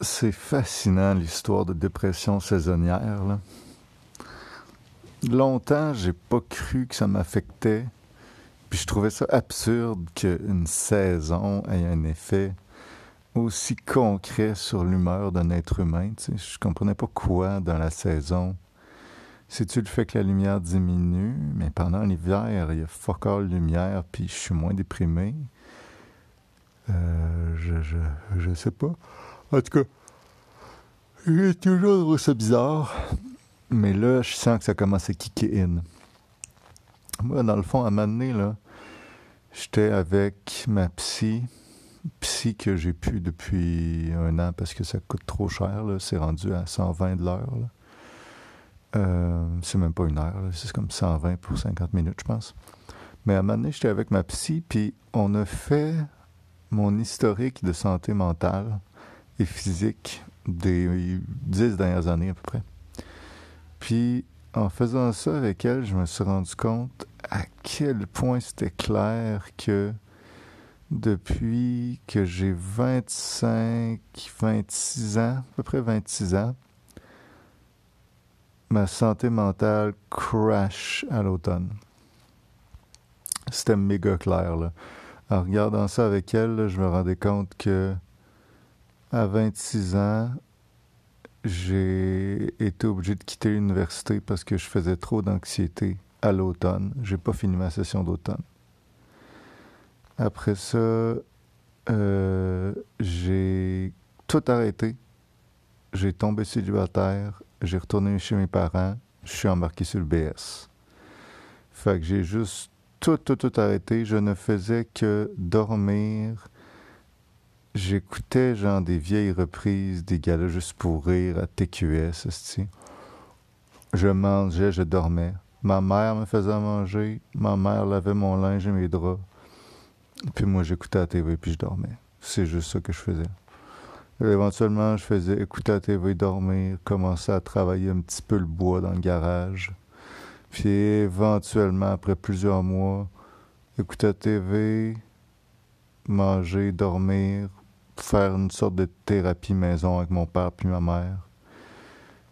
c'est fascinant l'histoire de dépression saisonnière. Là. Longtemps, j'ai pas cru que ça m'affectait. Puis je trouvais ça absurde qu'une saison ait un effet aussi concret sur l'humeur d'un être humain. Tu sais. Je comprenais pas quoi dans la saison. C'est-tu le fait que la lumière diminue, mais pendant l'hiver, il y a fort de lumière, puis je suis moins déprimé. Euh, je, je, je sais pas. En tout cas, j'ai toujours trouvé ça bizarre. Mais là, je sens que ça commence à kicker in. Moi, dans le fond, à un moment donné, là, j'étais avec ma psy, psy que j'ai pu depuis un an parce que ça coûte trop cher. C'est rendu à 120 de l'heure. Euh, c'est même pas une heure. C'est comme 120 pour 50 minutes, je pense. Mais à un donné, j'étais avec ma psy, puis on a fait mon historique de santé mentale physique des dix dernières années à peu près. Puis en faisant ça avec elle, je me suis rendu compte à quel point c'était clair que depuis que j'ai 25, 26 ans, à peu près 26 ans, ma santé mentale crash à l'automne. C'était méga clair, là. En regardant ça avec elle, je me rendais compte que à 26 ans, j'ai été obligé de quitter l'université parce que je faisais trop d'anxiété à l'automne. J'ai pas fini ma session d'automne. Après ça, euh, j'ai tout arrêté. J'ai tombé célibataire. J'ai retourné chez mes parents. Je suis embarqué sur le BS. Fait que j'ai juste tout, tout, tout arrêté. Je ne faisais que dormir, J'écoutais genre des vieilles reprises des galas juste pour rire à TQS, Je mangeais, je dormais. Ma mère me faisait manger, ma mère lavait mon linge et mes draps. Puis moi, j'écoutais la TV puis je dormais. C'est juste ça que je faisais. éventuellement, je faisais écouter la TV, dormir, commencer à travailler un petit peu le bois dans le garage. Puis éventuellement, après plusieurs mois, écouter la TV, manger, dormir, faire une sorte de thérapie maison avec mon père puis ma mère.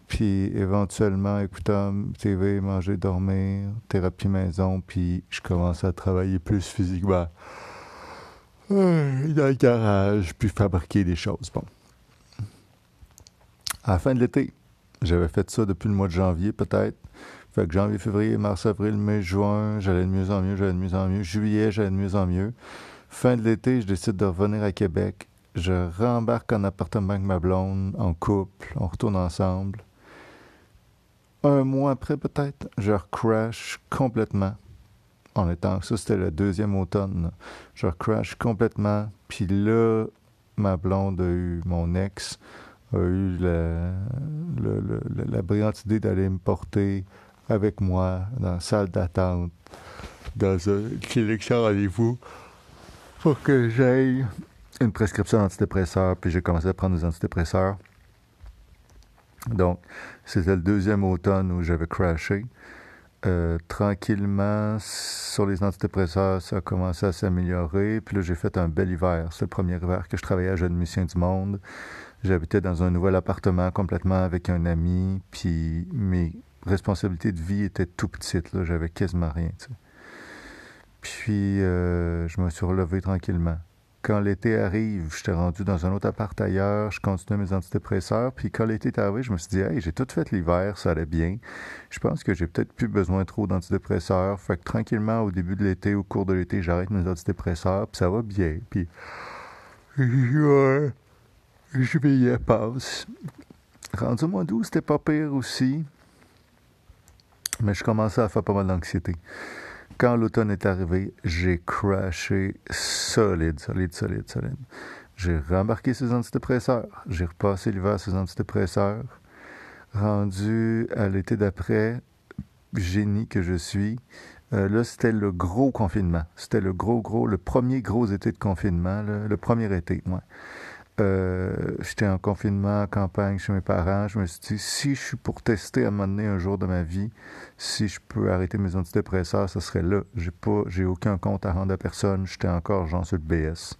Puis éventuellement, écoutant TV, manger, dormir, thérapie maison, puis je commence à travailler plus physiquement dans le garage, puis fabriquer des choses. Bon. À la fin de l'été, j'avais fait ça depuis le mois de janvier peut-être. Fait que janvier, février, mars, avril, mai, juin, j'allais de mieux en mieux, j'allais de mieux en mieux. Juillet, j'allais de mieux en mieux. Fin de l'été, je décide de revenir à Québec je rembarque en appartement avec ma blonde, en couple, on retourne ensemble. Un mois après, peut-être, je crash complètement. En étant, ça c'était le deuxième automne. Je crash complètement. Puis là, ma blonde a eu, mon ex, a eu la, la brillante idée d'aller me porter avec moi dans la salle d'attente, dans un clinique sans rendez-vous, pour que j'aille une prescription d'antidépresseurs, puis j'ai commencé à prendre des antidépresseurs. Donc, c'était le deuxième automne où j'avais crashé. Euh, tranquillement, sur les antidépresseurs, ça a commencé à s'améliorer. Puis là, j'ai fait un bel hiver. C'est le premier hiver que je travaillais à Jeune Musicien du Monde. J'habitais dans un nouvel appartement complètement avec un ami. Puis mes responsabilités de vie étaient tout petites. J'avais quasiment rien. Puis euh, je me suis relevé tranquillement quand l'été arrive, j'étais rendu dans un autre appart ailleurs, je continuais mes antidépresseurs, puis quand l'été est arrivé, je me suis dit, hey, j'ai tout fait l'hiver, ça allait bien. Je pense que j'ai peut-être plus besoin trop d'antidépresseurs. Fait que tranquillement, au début de l'été, au cours de l'été, j'arrête mes antidépresseurs, puis ça va bien. Puis, je, je y passe. Rendu au mois d'août, c'était pas pire aussi. Mais je commençais à faire pas mal d'anxiété. Quand l'automne est arrivé, j'ai crashé solide, solide, solide, solide. J'ai rembarqué ces antidépresseurs. J'ai repassé l'hiver ces antidépresseurs. Rendu à l'été d'après, génie que je suis, euh, là, c'était le gros confinement. C'était le gros, gros, le premier gros été de confinement, le premier été, moi. Euh, j'étais en confinement, en campagne chez mes parents. Je me suis dit, si je suis pour tester à un moment donné un jour de ma vie, si je peux arrêter mes antidépresseurs, ce serait là. J'ai pas, j'ai aucun compte à rendre à personne. J'étais encore genre sur le BS.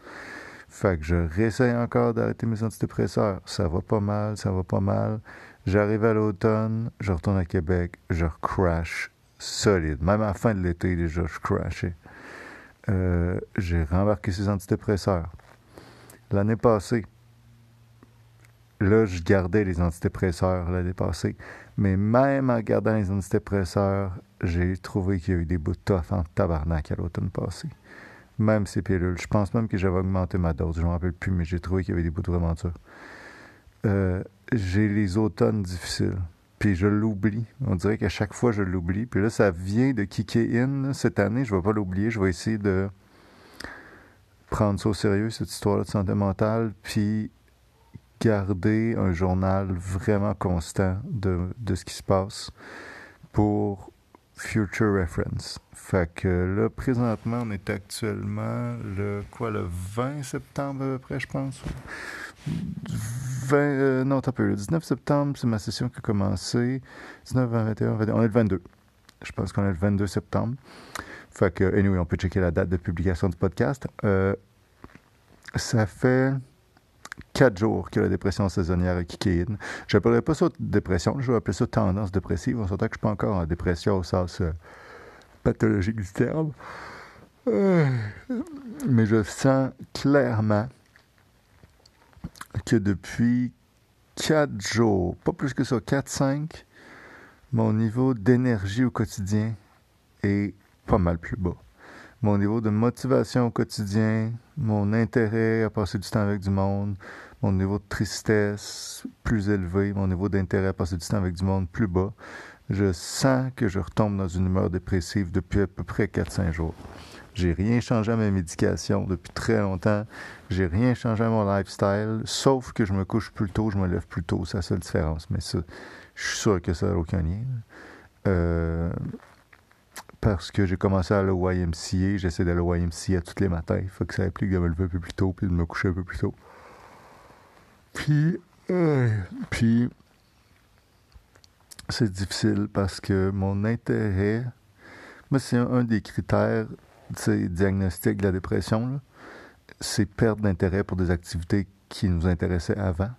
Fait que je réessaye encore d'arrêter mes antidépresseurs. Ça va pas mal, ça va pas mal. J'arrive à l'automne, je retourne à Québec, je crash solide. Même à la fin de l'été, déjà, je crashais. Euh, j'ai rembarqué ces antidépresseurs. L'année passée, là, je gardais les antidépresseurs l'année passée. Mais même en gardant les antidépresseurs, j'ai trouvé qu'il y a eu des bouts de tough en tabarnak à l'automne passé. Même ces pilules. Je pense même que j'avais augmenté ma dose. Je ne me rappelle plus, mais j'ai trouvé qu'il y avait des bouts de vraiment euh, j'ai les automnes difficiles. Puis je l'oublie. On dirait qu'à chaque fois, je l'oublie. Puis là, ça vient de kicker in. Cette année, je ne vais pas l'oublier. Je vais essayer de prendre ça au sérieux, cette histoire de santé mentale. Puis garder un journal vraiment constant de, de ce qui se passe pour future reference. Fait que là, présentement, on est actuellement le quoi, le 20 septembre à peu près, je pense? 20, euh, non, t'as peu. Le 19 septembre, c'est ma session qui a commencé. 19, 20, 21, 21. On est le 22. Je pense qu'on est le 22 septembre. Fait que, anyway, on peut checker la date de publication du podcast. Euh, ça fait quatre jours que la dépression saisonnière a kické in. Je n'appellerais pas ça dépression, je vais appeler ça tendance dépressive. On s'entend que je ne suis pas encore en dépression au sens euh, pathologique du terme. Euh, mais je sens clairement que depuis quatre jours, pas plus que ça, quatre, cinq, mon niveau d'énergie au quotidien est pas mal plus bas mon niveau de motivation au quotidien, mon intérêt à passer du temps avec du monde, mon niveau de tristesse plus élevé, mon niveau d'intérêt à passer du temps avec du monde plus bas. Je sens que je retombe dans une humeur dépressive depuis à peu près 4-5 jours. J'ai rien changé à ma médication depuis très longtemps. J'ai rien changé à mon lifestyle, sauf que je me couche plus tôt, je me lève plus tôt. C'est la seule différence. Mais ça, je suis sûr que ça n'a aucun lien. Euh, parce que j'ai commencé à aller au YMCA. J'essaie d'aller au YMCA tous les matins. Il faut que ça implique de me lever un peu plus tôt puis de me coucher un peu plus tôt. Puis, euh, puis c'est difficile parce que mon intérêt, moi, c'est un, des critères diagnostic de la dépression, c'est perdre d'intérêt pour des activités qui nous intéressaient avant.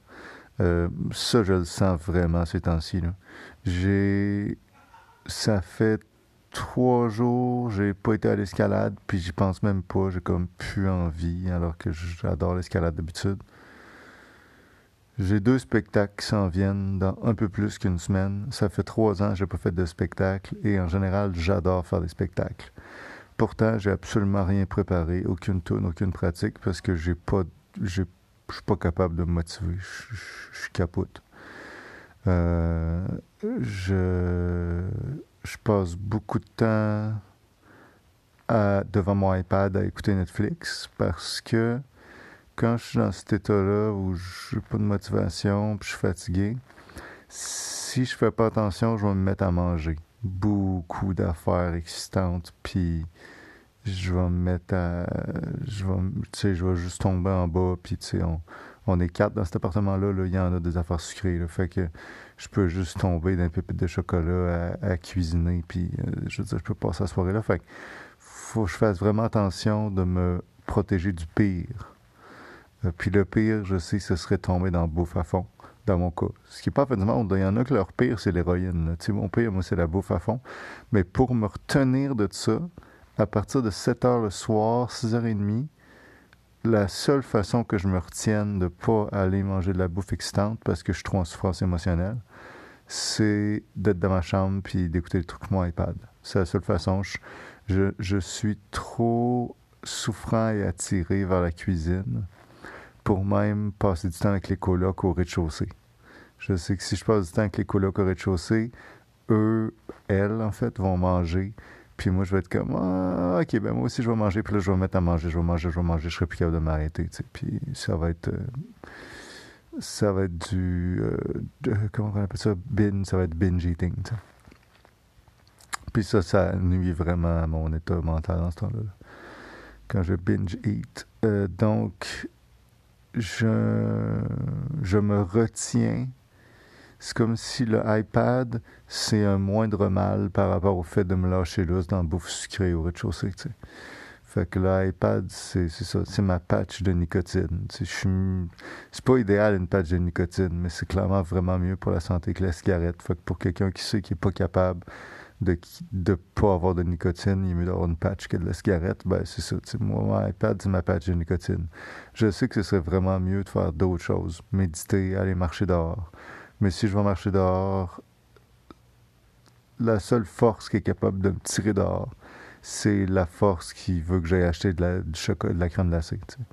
Euh, ça, je le sens vraiment ces temps-ci. J'ai. Ça fait trois jours, j'ai pas été à l'escalade, puis j'y pense même pas. J'ai comme plus envie, alors que j'adore l'escalade d'habitude. J'ai deux spectacles qui s'en viennent dans un peu plus qu'une semaine. Ça fait trois ans que j'ai pas fait de spectacle et en général, j'adore faire des spectacles. Pourtant, j'ai absolument rien préparé, aucune tourne, aucune pratique parce que j'ai pas, je suis pas capable de me motiver. Je suis capote. Euh, je je passe beaucoup de temps devant mon iPad à écouter Netflix parce que quand je suis dans cet état-là où je n'ai pas de motivation, puis je suis fatigué, si je fais pas attention, je vais me mettre à manger. Beaucoup d'affaires existantes, puis je vais me mettre à. Je vais, je vais juste tomber en bas, puis on est quatre dans cet appartement-là, là, il y en a des affaires sucrées. Fait que je peux juste tomber d'un pépite de chocolat à, cuisiner, puis euh, je veux dire, je peux passer la soirée là. Fait que faut que je fasse vraiment attention de me protéger du pire. Euh, puis le pire, je sais, ce serait tomber dans le bouffe à fond, dans mon cas. Ce qui n'est pas fait du. Il y en a que leur pire, c'est l'héroïne. Tu sais, mon pire, moi, c'est la bouffe à fond. Mais pour me retenir de ça, à partir de 7 heures le soir, 6 h 30, la seule façon que je me retienne de ne pas aller manger de la bouffe excitante parce que je suis trop en souffrance émotionnelle, c'est d'être dans ma chambre puis d'écouter le truc sur mon iPad. C'est la seule façon. Je, je, suis trop souffrant et attiré vers la cuisine pour même passer du temps avec les colocs au rez-de-chaussée. Je sais que si je passe du temps avec les colocs au rez-de-chaussée, eux, elles, en fait, vont manger puis moi, je vais être comme, ah, ok, ben moi aussi, je vais manger. Puis là, je vais me mettre à manger, je vais manger, je vais manger. Je serai plus capable de m'arrêter. Puis ça va être. Euh, ça va être du. Euh, comment on appelle ça? Binge. Ça va être binge eating. Puis ça, ça nuit vraiment à mon état mental dans ce temps-là. Quand je binge eat. Euh, donc, je, je me retiens c'est comme si le iPad, c'est un moindre mal par rapport au fait de me lâcher l'os dans la bouffe sucrée au rez-de-chaussée. Fait que l'iPad, c'est ça, c'est ma patch de nicotine. C'est pas idéal une patch de nicotine, mais c'est clairement vraiment mieux pour la santé que la cigarette. Fait que pour quelqu'un qui sait qu'il est pas capable de ne pas avoir de nicotine, il est mieux d'avoir une patch que de la cigarette, ben c'est ça. Moi, mon iPad, c'est ma patch de nicotine. Je sais que ce serait vraiment mieux de faire d'autres choses, méditer, aller marcher dehors. Mais si je vais marcher dehors, la seule force qui est capable de me tirer dehors, c'est la force qui veut que j'aille acheter de la, du chocolat, de la crème glacée. Je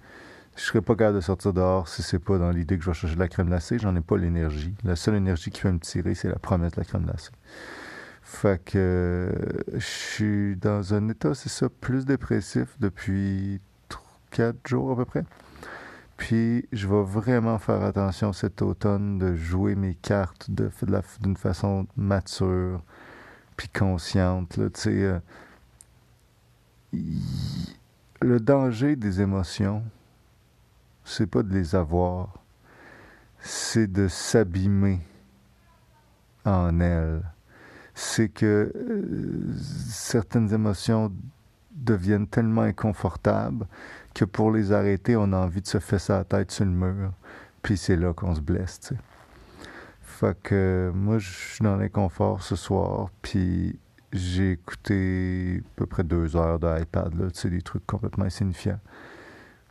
Je serais pas capable de sortir dehors si c'est pas dans l'idée que je vais chercher de la crème glacée. J'en ai pas l'énergie. La seule énergie qui peut me tirer, c'est la promesse de la crème glacée. Fait que je suis dans un état, c'est ça, plus dépressif depuis 4 jours à peu près. Puis je vais vraiment faire attention cet automne de jouer mes cartes d'une façon mature puis consciente. Euh, le danger des émotions, c'est pas de les avoir, c'est de s'abîmer en elles. C'est que euh, certaines émotions deviennent tellement inconfortables que pour les arrêter, on a envie de se fesser la tête sur le mur. Puis c'est là qu'on se blesse, tu sais. Fait que moi, je suis dans l'inconfort ce soir, puis j'ai écouté à peu près deux heures d'iPad, là, tu sais, des trucs complètement insignifiants.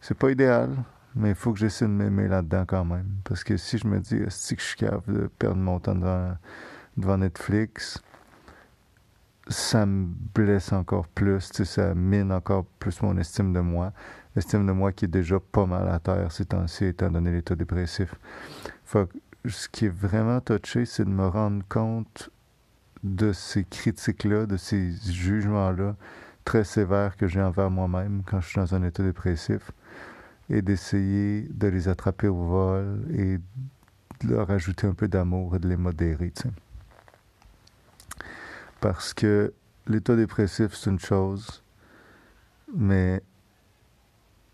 C'est pas idéal, mais il faut que j'essaie de m'aimer là-dedans quand même. Parce que si je me dis, si que je suis capable de perdre mon temps devant, devant Netflix, ça me blesse encore plus, tu sais, ça mine encore plus mon estime de moi. L'estime de moi qui est déjà pas mal à terre ces temps-ci, étant donné l'état dépressif. Fait que ce qui est vraiment touché, c'est de me rendre compte de ces critiques-là, de ces jugements-là très sévères que j'ai envers moi-même quand je suis dans un état dépressif et d'essayer de les attraper au vol et de leur ajouter un peu d'amour et de les modérer. Parce que l'état dépressif, c'est une chose, mais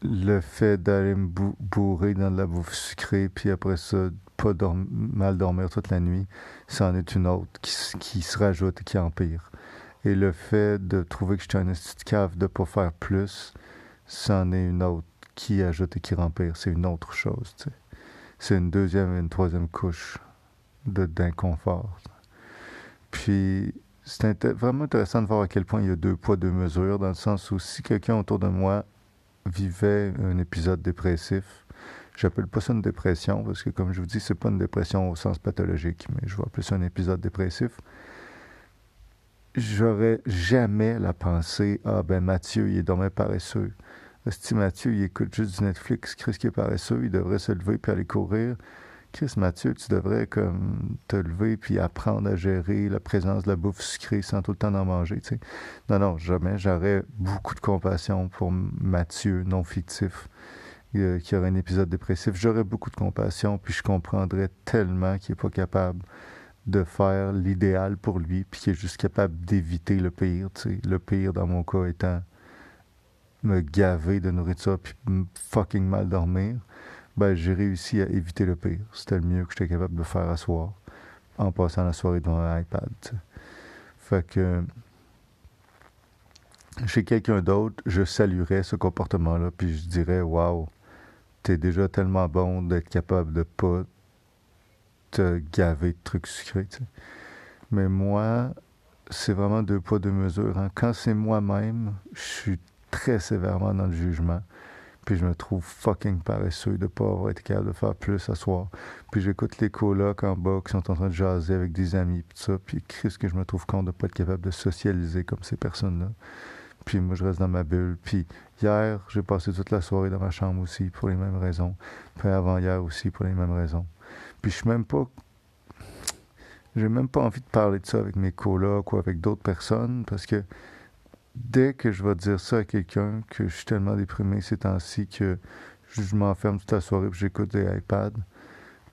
le fait d'aller me bourrer dans de la bouffe sucrée, puis après ça, pas mal dormir toute la nuit, c'en est une autre qui, se rajoute et qui empire. Et le fait de trouver que je suis un institut cave de pas faire plus, c'en est une autre qui ajoute et qui empire. C'est une autre chose. C'est une deuxième et une troisième couche d'inconfort. Puis, c'est vraiment intéressant de voir à quel point il y a deux poids, deux mesures, dans le sens où si quelqu'un autour de moi vivait un épisode dépressif, J'appelle pas ça une dépression parce que, comme je vous dis, c'est pas une dépression au sens pathologique, mais je vois plus un épisode dépressif. J'aurais jamais la pensée Ah, ben Mathieu, il est dommage paresseux. Si Mathieu, il écoute juste du Netflix, Chris qui est paresseux, il devrait se lever puis aller courir. Chris Mathieu, tu devrais comme te lever puis apprendre à gérer la présence de la bouffe sucrée sans tout le temps en manger. Non, non, jamais. J'aurais beaucoup de compassion pour Mathieu, non fictif euh, qui aurait un épisode dépressif, j'aurais beaucoup de compassion, puis je comprendrais tellement qu'il n'est pas capable de faire l'idéal pour lui, puis qu'il est juste capable d'éviter le pire. Le pire, dans mon cas, étant me gaver de nourriture, puis fucking mal dormir. Ben, j'ai réussi à éviter le pire. C'était le mieux que j'étais capable de faire à soir, en passant la soirée devant un iPad. Fait que chez quelqu'un d'autre, je saluerais ce comportement-là, puis je dirais, waouh, t'es déjà tellement bon d'être capable de pas te gaver de trucs sucrés. Mais moi, c'est vraiment deux poids, deux mesures. Hein. Quand c'est moi-même, je suis très sévèrement dans le jugement. Puis je me trouve fucking paresseux de pas avoir été capable de faire plus à soir. Puis j'écoute les colocs en bas qui sont en train de jaser avec des amis, puis ça. Puis qu'est-ce que je me trouve compte de pas être capable de socialiser comme ces personnes-là. Puis moi, je reste dans ma bulle. Puis hier, j'ai passé toute la soirée dans ma chambre aussi pour les mêmes raisons. Puis avant-hier aussi pour les mêmes raisons. Puis je suis même pas. J'ai même pas envie de parler de ça avec mes colocs ou avec d'autres personnes parce que dès que je vais dire ça à quelqu'un que je suis tellement déprimé ces temps-ci que je m'enferme toute la soirée et j'écoute des iPads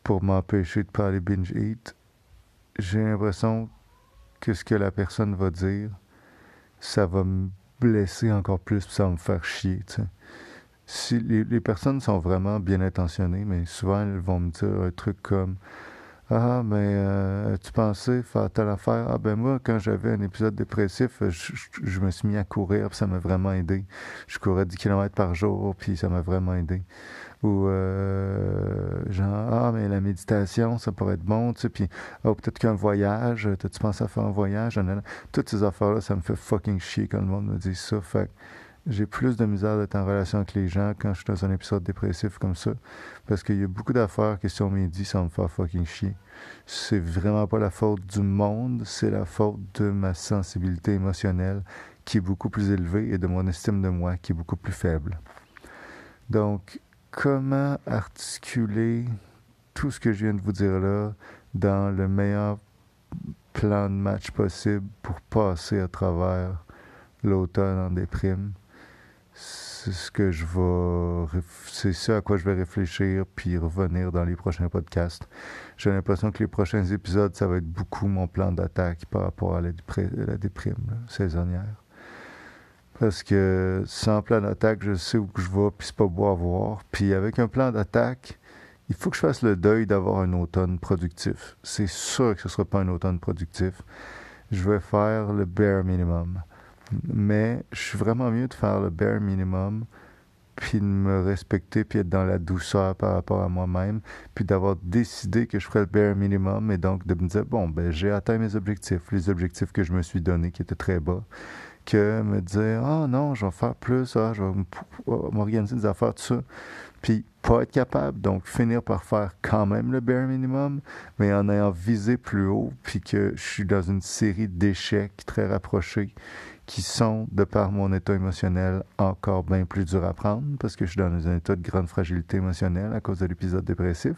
pour m'empêcher de pas aller binge eat, j'ai l'impression que ce que la personne va dire, ça va me blesser encore plus, ça va me faire chier. Si les, personnes sont vraiment bien intentionnées, mais souvent elles vont me dire un truc comme Ah, mais euh, tu pensais faire telle affaire? Ah, ben moi, quand j'avais un épisode dépressif, je, je, me suis mis à courir, ça m'a vraiment aidé. Je courais 10 km par jour, puis ça m'a vraiment aidé. Ou, euh, genre, ah, mais la méditation, ça pourrait être bon, tu sais, puis, oh, peut-être qu'un voyage, tu pensé à faire un voyage? Toutes ces affaires-là, ça me fait fucking chier quand le monde me dit ça. Fait j'ai plus de misère d'être en relation avec les gens quand je suis dans un épisode dépressif comme ça. Parce qu'il y a beaucoup d'affaires qui, sont on ça me fait fucking chier. C'est vraiment pas la faute du monde, c'est la faute de ma sensibilité émotionnelle qui est beaucoup plus élevée et de mon estime de moi qui est beaucoup plus faible. Donc, comment articuler tout ce que je viens de vous dire là dans le meilleur plan de match possible pour passer à travers l'automne en déprime? C'est ce que je vais c'est ce à quoi je vais réfléchir puis revenir dans les prochains podcasts. J'ai l'impression que les prochains épisodes, ça va être beaucoup mon plan d'attaque par rapport à la, déprime saisonnière. Parce que sans plan d'attaque, je sais où je vais, puis c'est pas beau à voir. Puis avec un plan d'attaque, il faut que je fasse le deuil d'avoir un automne productif. C'est sûr que ce ne sera pas un automne productif. Je vais faire le bare minimum. Mais je suis vraiment mieux de faire le bare minimum, puis de me respecter, puis être dans la douceur par rapport à moi-même, puis d'avoir décidé que je ferais le bare minimum, et donc de me dire, bon, ben j'ai atteint mes objectifs, les objectifs que je me suis donnés, qui étaient très bas, que me dire, ah oh, non, je vais faire plus, ah, je vais m'organiser des affaires, tout ça puis pas être capable, donc finir par faire quand même le bare minimum, mais en ayant visé plus haut, puis que je suis dans une série d'échecs très rapprochés qui sont, de par mon état émotionnel, encore bien plus durs à prendre parce que je suis dans un état de grande fragilité émotionnelle à cause de l'épisode dépressif.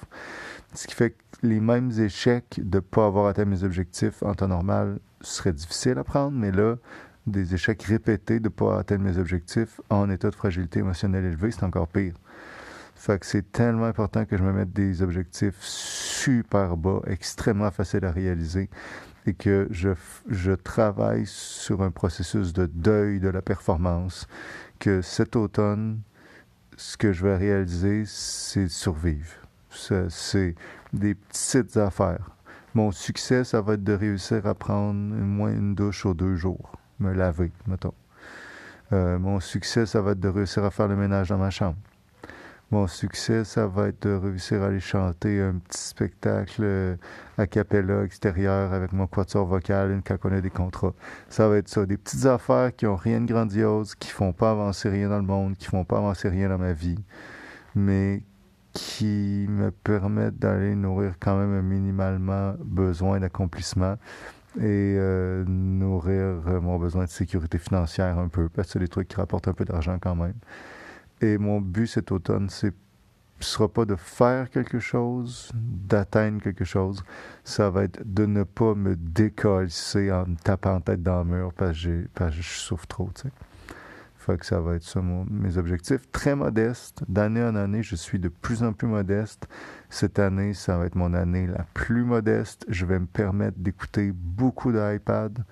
Ce qui fait que les mêmes échecs de ne pas avoir atteint mes objectifs en temps normal seraient difficiles à prendre, mais là, des échecs répétés de ne pas atteindre mes objectifs en état de fragilité émotionnelle élevé, c'est encore pire. Fait que c'est tellement important que je me mette des objectifs super bas, extrêmement faciles à réaliser, et que je, je travaille sur un processus de deuil de la performance, que cet automne, ce que je vais réaliser, c'est survivre. C'est des petites affaires. Mon succès, ça va être de réussir à prendre moins une douche aux deux jours, me laver, mettons. Euh, mon succès, ça va être de réussir à faire le ménage dans ma chambre. Mon succès, ça va être de réussir à aller chanter un petit spectacle euh, a cappella extérieur avec mon quatuor vocal une quand on a des contrats. Ça va être ça. Des petites affaires qui ont rien de grandiose, qui font pas avancer rien dans le monde, qui font pas avancer rien dans ma vie, mais qui me permettent d'aller nourrir quand même minimalement besoin d'accomplissement et euh, nourrir euh, mon besoin de sécurité financière un peu, parce que c'est des trucs qui rapportent un peu d'argent quand même. Et mon but cet automne, ce sera pas de faire quelque chose, d'atteindre quelque chose. Ça va être de ne pas me décoller en me tapant tête dans le mur parce que, je souffre trop, tu sais. Que ça va être ça, mes objectifs. Très modeste. D'année en année, je suis de plus en plus modeste. Cette année, ça va être mon année la plus modeste. Je vais me permettre d'écouter beaucoup d'iPad.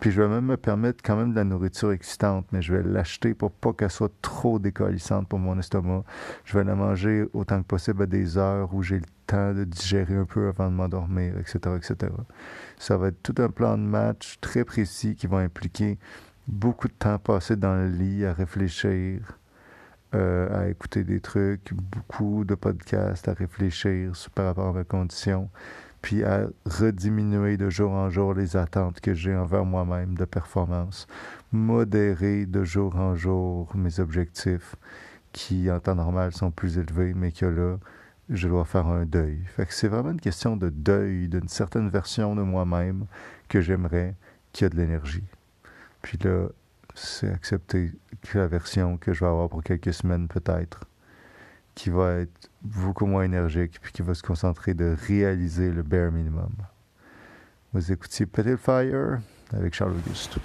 Puis je vais même me permettre quand même de la nourriture excitante, mais je vais l'acheter pour pas qu'elle soit trop décollissante pour mon estomac. Je vais la manger autant que possible à des heures où j'ai le temps de digérer un peu avant de m'endormir, etc., etc. Ça va être tout un plan de match très précis qui va impliquer beaucoup de temps passé dans le lit à réfléchir, euh, à écouter des trucs, beaucoup de podcasts à réfléchir par rapport à mes conditions puis à rediminuer de jour en jour les attentes que j'ai envers moi-même de performance, modérer de jour en jour mes objectifs qui en temps normal sont plus élevés, mais que là, je dois faire un deuil. Fait que c'est vraiment une question de deuil d'une certaine version de moi-même que j'aimerais qui a de l'énergie. Puis là, c'est accepter que la version que je vais avoir pour quelques semaines peut-être qui va être beaucoup moins énergique puis qui va se concentrer de réaliser le bare minimum. Vous écoutiez Petit Fire avec Charles Auguste.